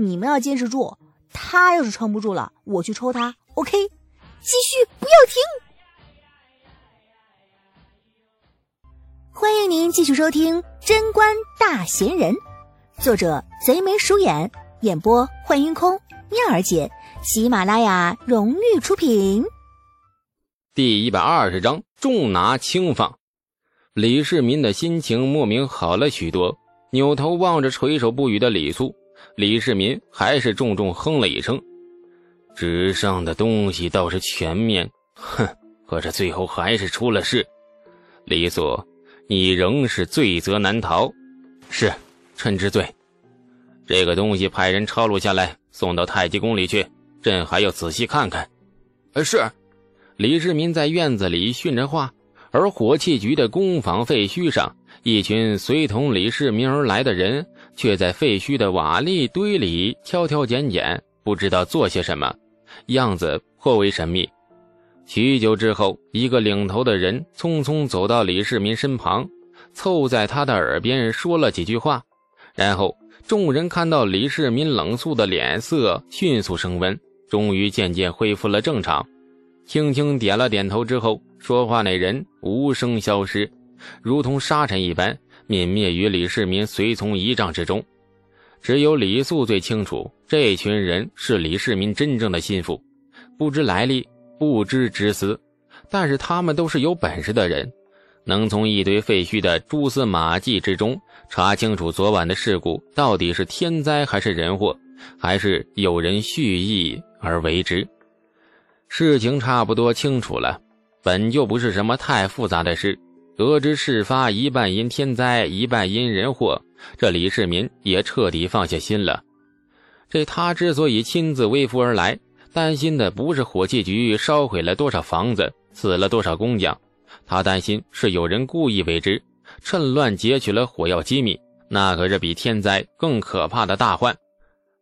你们要坚持住。他要是撑不住了，我去抽他。OK，继续，不要停。欢迎您继续收听《贞观大贤人》，作者贼眉鼠眼，演播幻音空，妙儿姐，喜马拉雅荣誉出品。第一百二十章，重拿轻放。李世民的心情莫名好了许多，扭头望着垂手不语的李素，李世民还是重重哼了一声：“纸上的东西倒是全面，哼，可是最后还是出了事。”李素。你仍是罪责难逃，是，臣知罪。这个东西派人抄录下来，送到太极宫里去，朕还要仔细看看。呃，是。李世民在院子里训着话，而火器局的工坊废墟上，一群随同李世民而来的人，却在废墟的瓦砾堆里挑挑拣拣，不知道做些什么，样子颇为神秘。许久之后，一个领头的人匆匆走到李世民身旁，凑在他的耳边说了几句话。然后，众人看到李世民冷肃的脸色迅速升温，终于渐渐恢复了正常。轻轻点了点头之后，说话那人无声消失，如同沙尘一般泯灭于李世民随从仪仗之中。只有李素最清楚，这群人是李世民真正的心腹，不知来历。不知之私，但是他们都是有本事的人，能从一堆废墟的蛛丝马迹之中查清楚昨晚的事故到底是天灾还是人祸，还是有人蓄意而为之。事情差不多清楚了，本就不是什么太复杂的事。得知事发一半因天灾，一半因人祸，这李世民也彻底放下心了。这他之所以亲自微服而来。担心的不是火器局烧毁了多少房子，死了多少工匠，他担心是有人故意为之，趁乱劫取了火药机密，那可是比天灾更可怕的大患。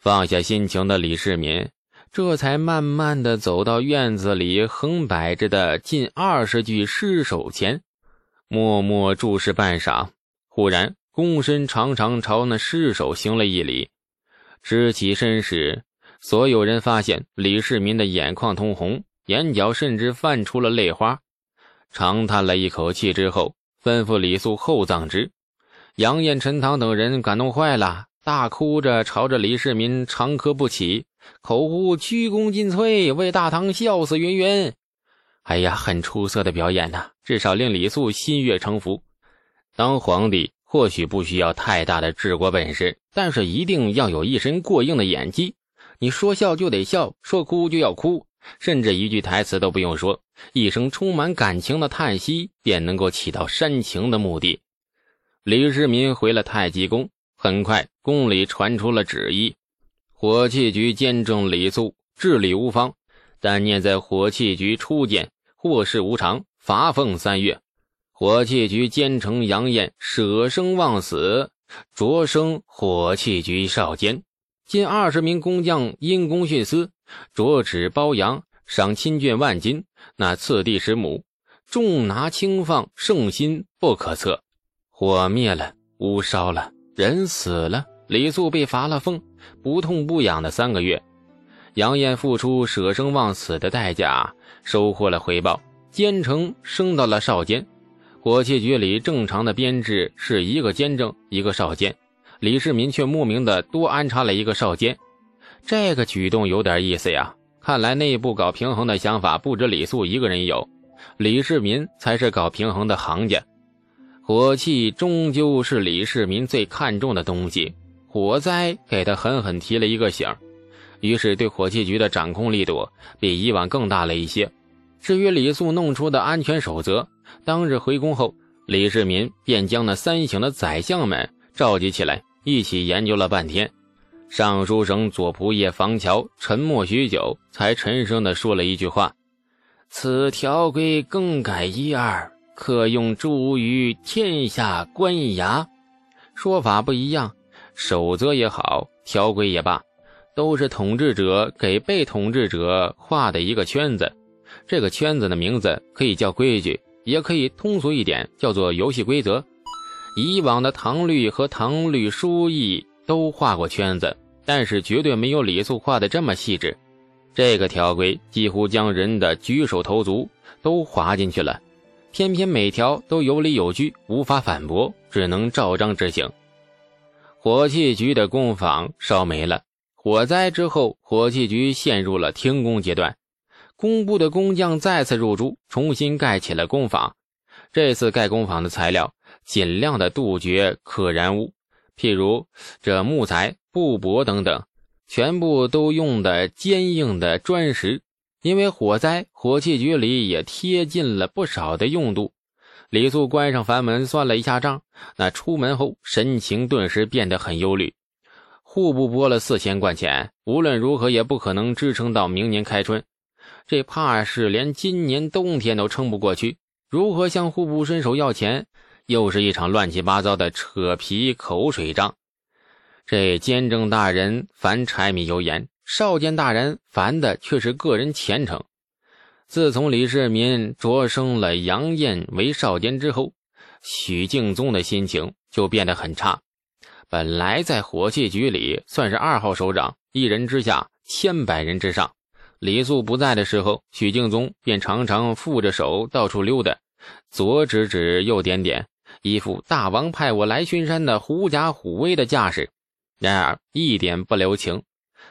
放下心情的李世民，这才慢慢的走到院子里横摆着的近二十具尸首前，默默注视半晌，忽然躬身长长朝那尸首行了一礼，直起身时。所有人发现李世民的眼眶通红，眼角甚至泛出了泪花，长叹了一口气之后，吩咐李素厚葬之。杨艳、陈塘等人感动坏了，大哭着朝着李世民长磕不起，口呼鞠躬尽瘁，为大唐笑死云云。哎呀，很出色的表演呐，至少令李素心悦诚服。当皇帝或许不需要太大的治国本事，但是一定要有一身过硬的演技。你说笑就得笑，说哭就要哭，甚至一句台词都不用说，一声充满感情的叹息便能够起到煽情的目的。李世民回了太极宫，很快宫里传出了旨意：火器局监正李素治理无方，但念在火器局初建，祸事无常，罚俸三月。火器局监丞杨艳舍生忘死，擢升火器局少监。近二十名工匠因公徇私，着旨包养，赏亲眷万金，那次第十亩，重拿轻放，圣心不可测。火灭了，屋烧了，人死了，李素被罚了俸，不痛不痒的三个月。杨艳付出舍生忘死的代价，收获了回报，兼程升到了少监。火器局里正常的编制是一个监正，一个少监。李世民却莫名的多安插了一个少监，这个举动有点意思呀。看来内部搞平衡的想法不止李素一个人有，李世民才是搞平衡的行家。火器终究是李世民最看重的东西，火灾给他狠狠提了一个醒，于是对火器局的掌控力度比以往更大了一些。至于李素弄出的安全守则，当日回宫后，李世民便将那三省的宰相们召集起来。一起研究了半天，尚书省左仆射房乔沉默许久，才沉声地说了一句话：“此条规更改一二，可用诸于天下官衙。”说法不一样，守则也好，条规也罢，都是统治者给被统治者画的一个圈子。这个圈子的名字可以叫规矩，也可以通俗一点叫做游戏规则。以往的唐律和唐律书议都画过圈子，但是绝对没有李素画的这么细致。这个条规几乎将人的举手投足都划进去了，偏偏每条都有理有据，无法反驳，只能照章执行。火器局的工坊烧没了，火灾之后，火器局陷入了停工阶段。工部的工匠再次入驻，重新盖起了工坊。这次盖工坊的材料尽量的杜绝可燃物，譬如这木材、布帛等等，全部都用的坚硬的砖石。因为火灾，火器局里也贴进了不少的用度。李素关上房门，算了一下账。那出门后，神情顿时变得很忧虑。户部拨了四千贯钱，无论如何也不可能支撑到明年开春。这怕是连今年冬天都撑不过去。如何向户部伸手要钱，又是一场乱七八糟的扯皮口水仗。这监正大人烦柴米油盐，少监大人烦的却是个人前程。自从李世民擢升了杨艳为少监之后，许敬宗的心情就变得很差。本来在火器局里算是二号首长，一人之下，千百人之上。李素不在的时候，许敬宗便常常负着手到处溜达，左指指，右点点，一副大王派我来巡山的狐假虎威的架势。然而一点不留情，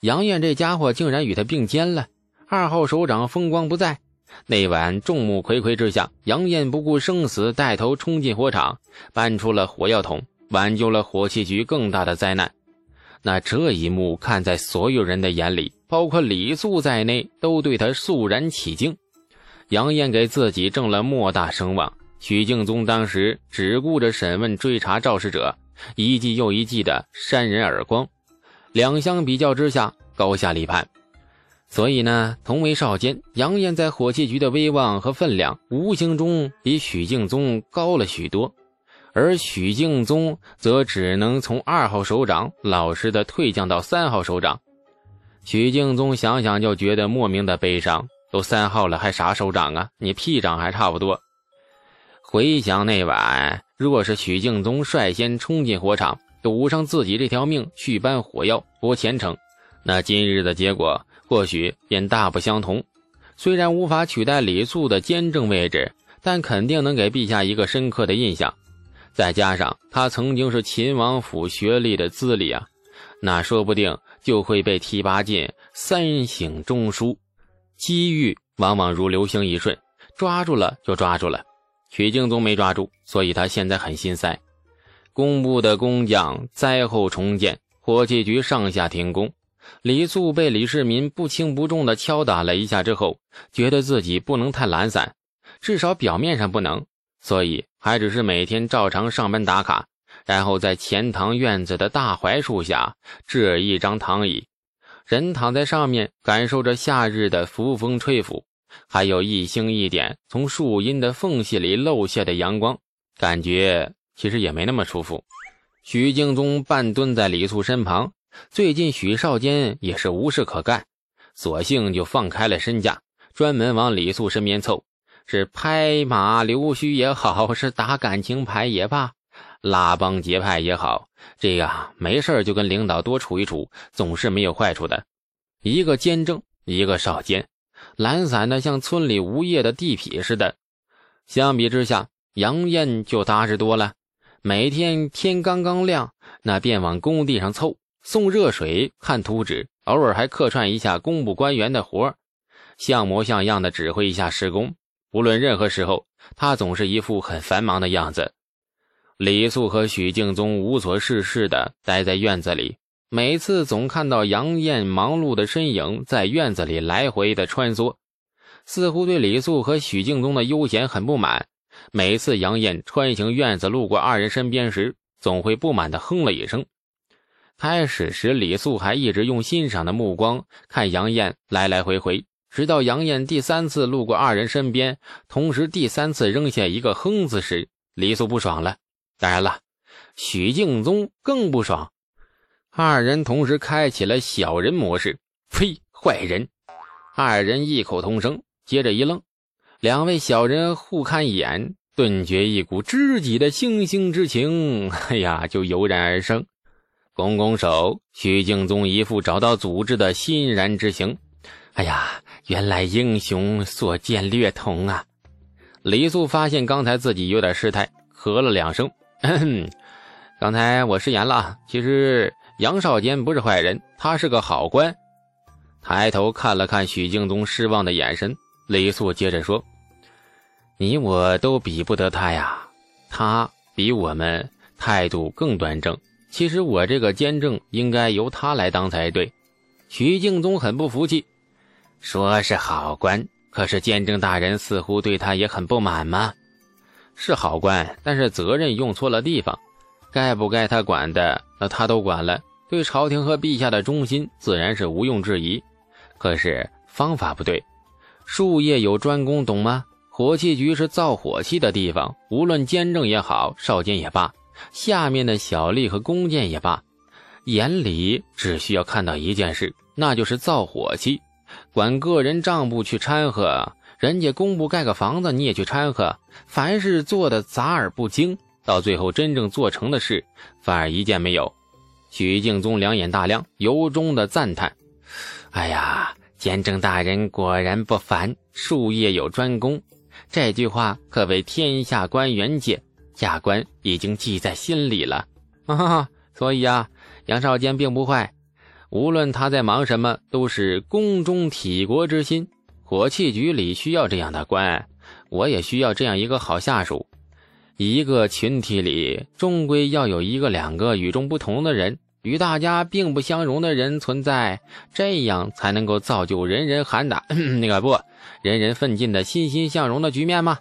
杨艳这家伙竟然与他并肩了。二号首长风光不再，那晚众目睽睽之下，杨艳不顾生死，带头冲进火场，搬出了火药桶，挽救了火器局更大的灾难。那这一幕看在所有人的眼里，包括李素在内，都对他肃然起敬。杨艳给自己挣了莫大声望，许敬宗当时只顾着审问追查肇事者，一记又一记的扇人耳光，两相比较之下，高下立判。所以呢，同为少监，杨艳在火器局的威望和分量，无形中比许敬宗高了许多，而许敬宗则只能从二号首长老实的退降到三号首长。许敬宗想想就觉得莫名的悲伤，都三号了，还啥首长啊？你屁长还差不多。回想那晚，若是许敬宗率先冲进火场，赌上自己这条命去搬火药博前程，那今日的结果。或许便大不相同。虽然无法取代李素的监正位置，但肯定能给陛下一个深刻的印象。再加上他曾经是秦王府学历的资历啊，那说不定就会被提拔进三省中书。机遇往往如流星一瞬，抓住了就抓住了。许敬宗没抓住，所以他现在很心塞。工部的工匠灾后重建，火器局上下停工。李素被李世民不轻不重地敲打了一下之后，觉得自己不能太懒散，至少表面上不能，所以还只是每天照常上班打卡，然后在前堂院子的大槐树下置一张躺椅，人躺在上面，感受着夏日的拂风吹拂，还有一星一点从树荫的缝隙里漏下的阳光，感觉其实也没那么舒服。徐敬宗半蹲在李素身旁。最近许少监也是无事可干，索性就放开了身价，专门往李素身边凑，是拍马溜须也好，是打感情牌也罢，拉帮结派也好，这样没事就跟领导多处一处，总是没有坏处的。一个监正，一个少监，懒散的像村里无业的地痞似的。相比之下，杨艳就踏实多了，每天天刚刚亮，那便往工地上凑。送热水、看图纸，偶尔还客串一下工部官员的活像模像样的指挥一下施工。无论任何时候，他总是一副很繁忙的样子。李素和许敬宗无所事事的待在院子里，每次总看到杨艳忙碌的身影在院子里来回的穿梭，似乎对李素和许敬宗的悠闲很不满。每次杨艳穿行院子路过二人身边时，总会不满的哼了一声。开始时，李素还一直用欣赏的目光看杨艳来来回回，直到杨艳第三次路过二人身边，同时第三次扔下一个“哼”字时，李素不爽了。当然了，许敬宗更不爽。二人同时开启了小人模式，呸，坏人！二人异口同声，接着一愣，两位小人互看一眼，顿觉一股知己的惺惺之情，哎呀，就油然而生。拱拱手，许敬宗一副找到组织的欣然之形。哎呀，原来英雄所见略同啊！李素发现刚才自己有点失态，咳了两声。刚才我失言了，其实杨少坚不是坏人，他是个好官。抬头看了看许敬宗失望的眼神，李素接着说：“你我都比不得他呀，他比我们态度更端正。其实我这个监正应该由他来当才对。”许敬宗很不服气，说是好官，可是监正大人似乎对他也很不满吗？是好官，但是责任用错了地方，该不该他管的，那他都管了。对朝廷和陛下的忠心，自然是毋庸置疑。可是方法不对，术业有专攻，懂吗？火器局是造火器的地方，无论监正也好，少监也罢，下面的小吏和工匠也罢，眼里只需要看到一件事，那就是造火器。管个人账簿去掺和，人家工部盖个房子，你也去掺和，凡事做的杂而不精，到最后真正做成的事，反而一件没有。许敬宗两眼大亮，由衷的赞叹。哎呀，监正大人果然不凡，术业有专攻。这句话可谓天下官员界，下官已经记在心里了。哈哈，所以啊，杨少坚并不坏，无论他在忙什么，都是宫中体国之心。火器局里需要这样的官，我也需要这样一个好下属。一个群体里，终归要有一个两个与众不同的人。与大家并不相容的人存在，这样才能够造就人人喊打 那个不，人人奋进的欣欣向荣的局面吗？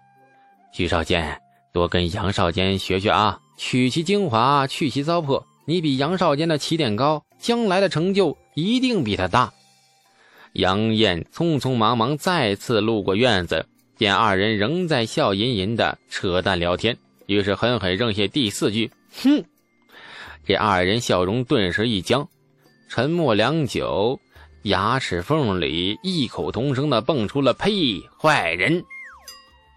徐少坚，多跟杨少坚学学啊，取其精华，去其糟粕。你比杨少坚的起点高，将来的成就一定比他大。杨艳匆匆忙忙再次路过院子，见二人仍在笑吟吟的扯淡聊天，于是狠狠扔下第四句：“哼。”这二人笑容顿时一僵，沉默良久，牙齿缝里异口同声的蹦出了“呸，坏人！”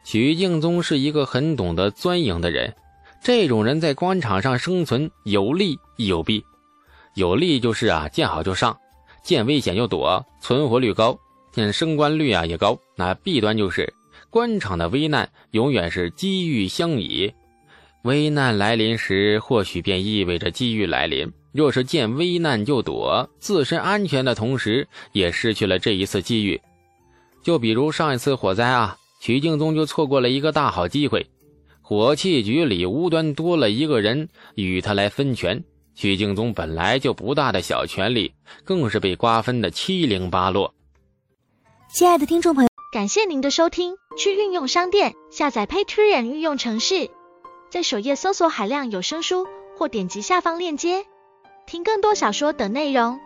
许敬宗是一个很懂得钻营的人，这种人在官场上生存有利亦有弊。有利就是啊，见好就上，见危险就躲，存活率高，见升官率啊也高。那弊端就是，官场的危难永远是机遇相倚。危难来临时，或许便意味着机遇来临。若是见危难就躲，自身安全的同时，也失去了这一次机遇。就比如上一次火灾啊，许敬宗就错过了一个大好机会。火器局里无端多了一个人与他来分权，许敬宗本来就不大的小权力，更是被瓜分的七零八落。亲爱的听众朋友，感谢您的收听。去运用商店下载 Patreon 运用城市。在首页搜索海量有声书，或点击下方链接听更多小说等内容。